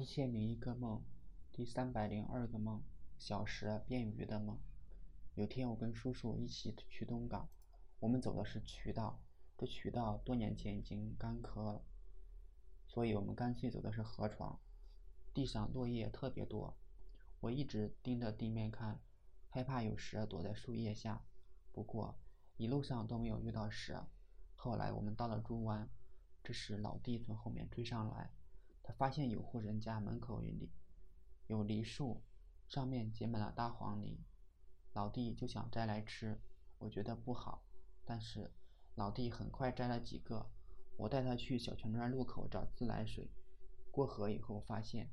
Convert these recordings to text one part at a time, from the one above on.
一千零一个梦，第三百零二个梦，小时变鱼的梦。有天，我跟叔叔一起去东港，我们走的是渠道，这渠道多年前已经干涸了，所以我们干脆走的是河床。地上落叶特别多，我一直盯着地面看，害怕有蛇躲在树叶下。不过一路上都没有遇到蛇。后来我们到了猪湾，这时老弟从后面追上来。发现有户人家门口有梨，有梨树，上面结满了大黄梨。老弟就想摘来吃，我觉得不好，但是老弟很快摘了几个。我带他去小泉庄路口找自来水。过河以后，发现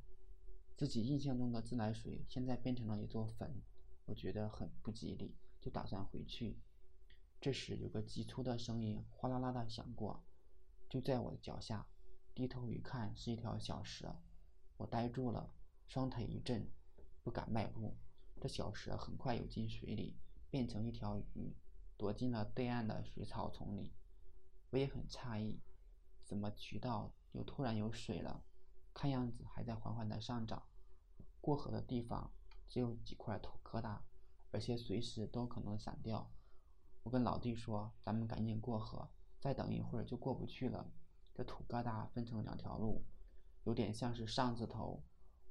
自己印象中的自来水现在变成了一座坟，我觉得很不吉利，就打算回去。这时有个急促的声音哗啦啦的响过，就在我的脚下。低头一看，是一条小蛇，我呆住了，双腿一震，不敢迈步。这小蛇很快游进水里，变成一条鱼，躲进了对岸的水草丛里。我也很诧异，怎么渠道又突然有水了？看样子还在缓缓的上涨。过河的地方只有几块土疙瘩，而且随时都可能散掉。我跟老弟说：“咱们赶紧过河，再等一会儿就过不去了。”这土疙瘩分成两条路，有点像是上字头。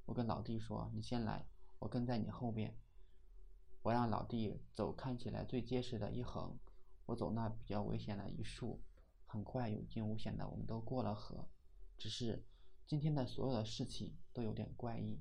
我跟老弟说：“你先来，我跟在你后边。”我让老弟走看起来最结实的一横，我走那比较危险的一竖。很快有惊无险的，我们都过了河。只是今天的所有的事情都有点怪异。